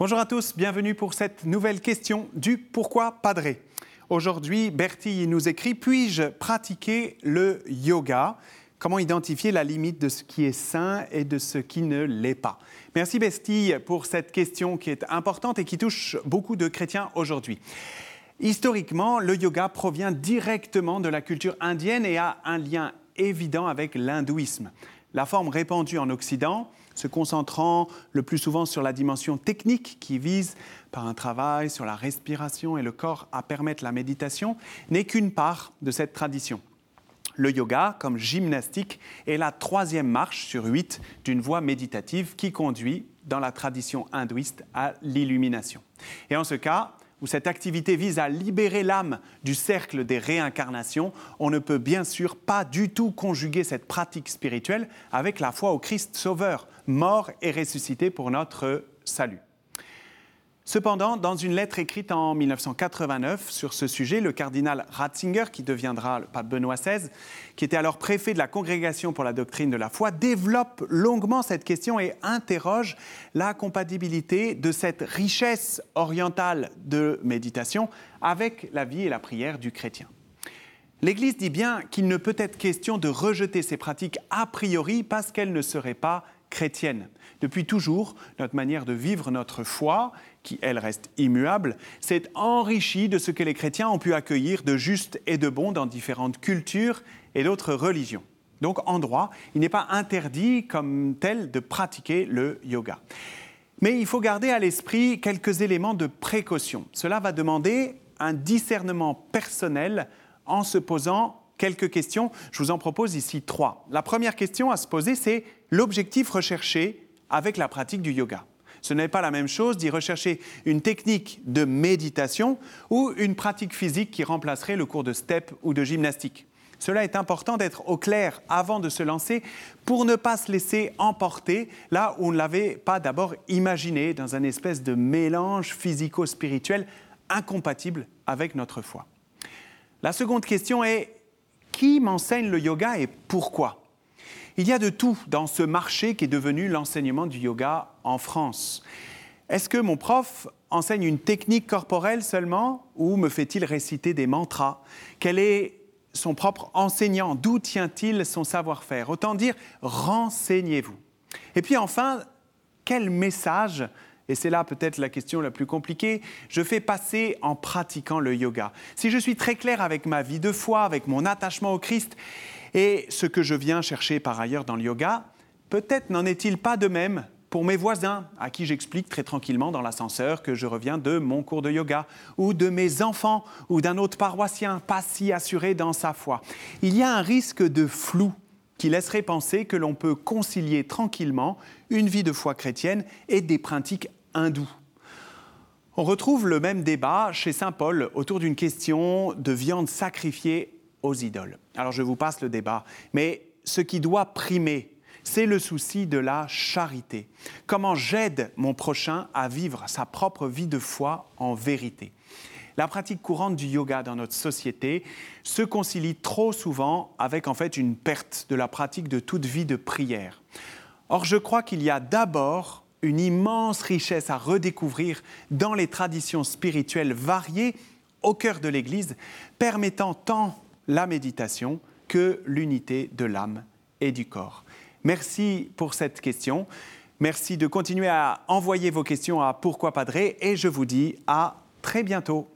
Bonjour à tous, bienvenue pour cette nouvelle question du Pourquoi Padré. Aujourd'hui, Bertie nous écrit Puis-je pratiquer le yoga? Comment identifier la limite de ce qui est sain et de ce qui ne l'est pas? Merci Bertie pour cette question qui est importante et qui touche beaucoup de chrétiens aujourd'hui. Historiquement, le yoga provient directement de la culture indienne et a un lien évident avec l'hindouisme. La forme répandue en Occident, se concentrant le plus souvent sur la dimension technique qui vise, par un travail sur la respiration et le corps, à permettre la méditation, n'est qu'une part de cette tradition. Le yoga, comme gymnastique, est la troisième marche sur huit d'une voie méditative qui conduit, dans la tradition hindouiste, à l'illumination. Et en ce cas, où cette activité vise à libérer l'âme du cercle des réincarnations, on ne peut bien sûr pas du tout conjuguer cette pratique spirituelle avec la foi au Christ Sauveur, mort et ressuscité pour notre salut. Cependant, dans une lettre écrite en 1989 sur ce sujet, le cardinal Ratzinger, qui deviendra le pape Benoît XVI, qui était alors préfet de la Congrégation pour la doctrine de la foi, développe longuement cette question et interroge la compatibilité de cette richesse orientale de méditation avec la vie et la prière du chrétien. L'Église dit bien qu'il ne peut être question de rejeter ces pratiques a priori parce qu'elles ne seraient pas chrétiennes. Depuis toujours, notre manière de vivre notre foi qui, elle, reste immuable, s'est enrichie de ce que les chrétiens ont pu accueillir de juste et de bon dans différentes cultures et d'autres religions. Donc, en droit, il n'est pas interdit comme tel de pratiquer le yoga. Mais il faut garder à l'esprit quelques éléments de précaution. Cela va demander un discernement personnel en se posant quelques questions. Je vous en propose ici trois. La première question à se poser, c'est l'objectif recherché avec la pratique du yoga. Ce n'est pas la même chose d'y rechercher une technique de méditation ou une pratique physique qui remplacerait le cours de step ou de gymnastique. Cela est important d'être au clair avant de se lancer pour ne pas se laisser emporter là où on ne l'avait pas d'abord imaginé dans un espèce de mélange physico-spirituel incompatible avec notre foi. La seconde question est qui m'enseigne le yoga et pourquoi il y a de tout dans ce marché qui est devenu l'enseignement du yoga en France. Est-ce que mon prof enseigne une technique corporelle seulement ou me fait-il réciter des mantras? Quel est son propre enseignant? D'où tient-il son savoir-faire? Autant dire, renseignez-vous. Et puis enfin, quel message et c'est là peut-être la question la plus compliquée, je fais passer en pratiquant le yoga. Si je suis très clair avec ma vie de foi, avec mon attachement au Christ, et ce que je viens chercher par ailleurs dans le yoga, peut-être n'en est-il pas de même pour mes voisins, à qui j'explique très tranquillement dans l'ascenseur que je reviens de mon cours de yoga, ou de mes enfants, ou d'un autre paroissien, pas si assuré dans sa foi. Il y a un risque de flou qui laisserait penser que l'on peut concilier tranquillement une vie de foi chrétienne et des pratiques hindoues. On retrouve le même débat chez Saint Paul autour d'une question de viande sacrifiée aux idoles. Alors je vous passe le débat, mais ce qui doit primer, c'est le souci de la charité. Comment j'aide mon prochain à vivre sa propre vie de foi en vérité? La pratique courante du yoga dans notre société se concilie trop souvent avec en fait une perte de la pratique de toute vie de prière. Or, je crois qu'il y a d'abord une immense richesse à redécouvrir dans les traditions spirituelles variées au cœur de l'Église, permettant tant la méditation que l'unité de l'âme et du corps. Merci pour cette question. Merci de continuer à envoyer vos questions à Pourquoi Padré et je vous dis à très bientôt.